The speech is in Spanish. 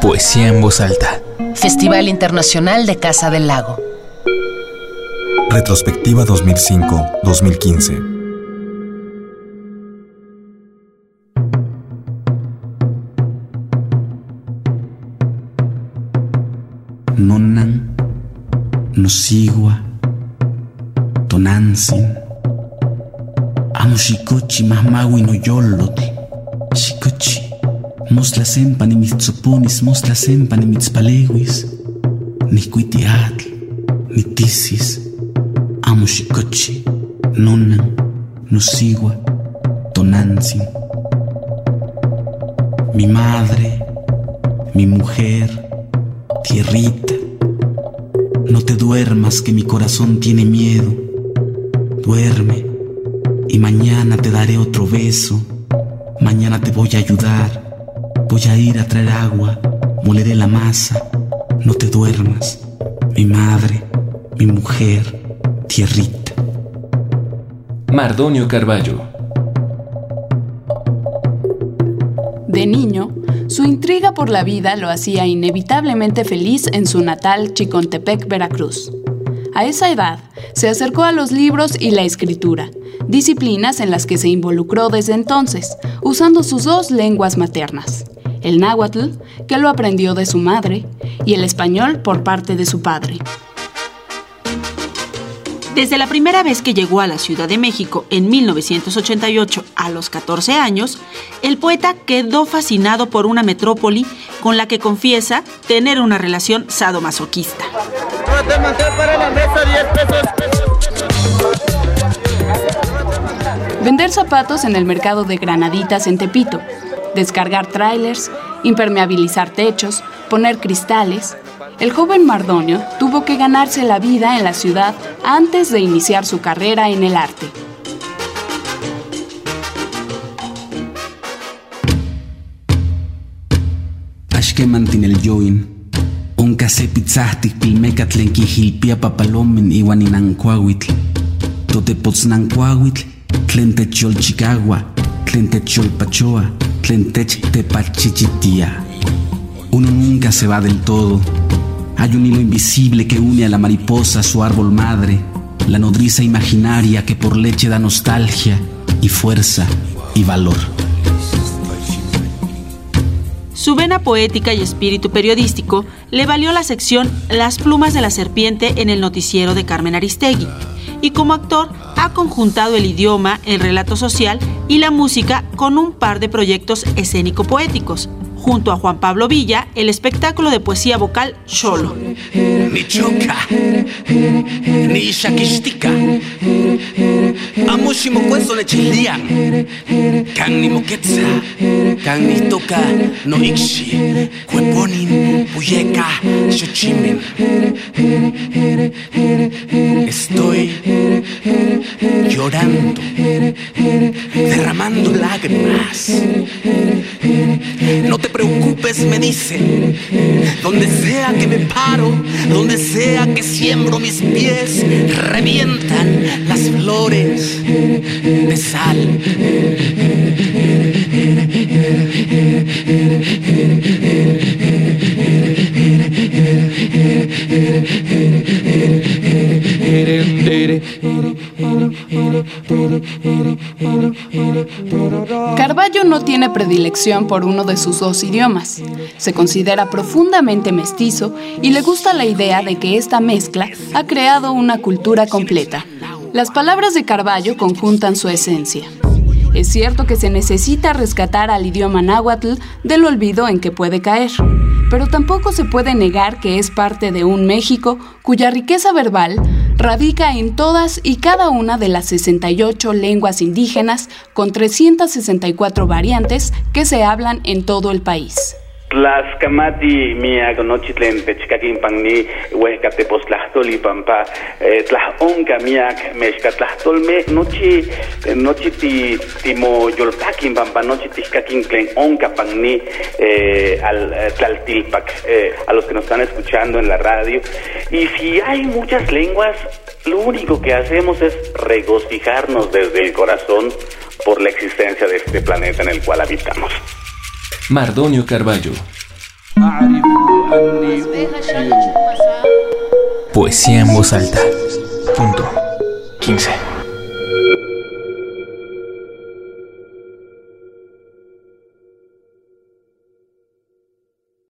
Poesía en voz alta. Festival Internacional de Casa del Lago. Retrospectiva 2005-2015. Nonan, Nosigua, Tonansin, Amo Shikochi Mahmawi no Yolot, Shikochi, Mosla Sempa ni Mitzoponis, Mosla Sempa ni Mitzpalewis, Nicuitiatl, Nitisis, Amo Shikochi, Nonan, Nosigua, Tonansin. Mi madre, mi mujer, tierrita, no te duermas que mi corazón tiene miedo. Duerme y mañana te daré otro beso. Mañana te voy a ayudar. Voy a ir a traer agua. Moleré la masa. No te duermas. Mi madre, mi mujer, tierrita. Mardonio Carballo. De niño, su intriga por la vida lo hacía inevitablemente feliz en su natal Chicontepec, Veracruz. A esa edad, se acercó a los libros y la escritura, disciplinas en las que se involucró desde entonces, usando sus dos lenguas maternas, el náhuatl, que lo aprendió de su madre, y el español por parte de su padre. Desde la primera vez que llegó a la Ciudad de México en 1988 a los 14 años, el poeta quedó fascinado por una metrópoli con la que confiesa tener una relación sadomasoquista. Vender zapatos en el mercado de Granaditas en Tepito, descargar trailers, impermeabilizar techos, poner cristales. El joven Mardonio tuvo que ganarse la vida en la ciudad antes de iniciar su carrera en el arte. Onka se pizzahtik pilmeca tlen quijilpia papalomen iwan inancuahuitl. Totepoznancuahuitl, tlen techolchicagua, tlen techolpachoa, tlen tepachichitia. Uno nunca se va del todo. Hay un hilo invisible que une a la mariposa a su árbol madre, la nodriza imaginaria que por leche da nostalgia y fuerza y valor. Su vena poética y espíritu periodístico le valió la sección Las plumas de la serpiente en el noticiero de Carmen Aristegui. Y como actor ha conjuntado el idioma, el relato social y la música con un par de proyectos escénico-poéticos. Junto a Juan Pablo Villa, el espectáculo de poesía vocal Cholo. Ni choca, ni shakishtika, amushimo cueso le chilia, kan ni moquetza, kan ni toca, no ikshi, cueponin, puyeka, xochimen. Estoy llorando, derramando lágrimas. No te preocupes, me dice, donde sea que me paro, donde sea que siembro mis pies, revientan las flores de. Carballo no tiene predilección por uno de sus dos idiomas. Se considera profundamente mestizo y le gusta la idea de que esta mezcla ha creado una cultura completa. Las palabras de Carballo conjuntan su esencia. Es cierto que se necesita rescatar al idioma náhuatl del olvido en que puede caer, pero tampoco se puede negar que es parte de un México cuya riqueza verbal radica en todas y cada una de las 68 lenguas indígenas con 364 variantes que se hablan en todo el país. Tlaxcamati miak nochitlen techcaquinpanni huescatepostlahtoli pampa tlajonca miak mexcatlahtolme nochi nochi ti timoyolpaquin pampa nochi tixcaquinclen onca panni al tlaltilpac a los que nos están escuchando en la radio y si hay muchas lenguas lo único que hacemos es regocijarnos desde el corazón por la existencia de este planeta en el cual habitamos. Mardonio Carballo. Poesía en voz alta. Punto. 15.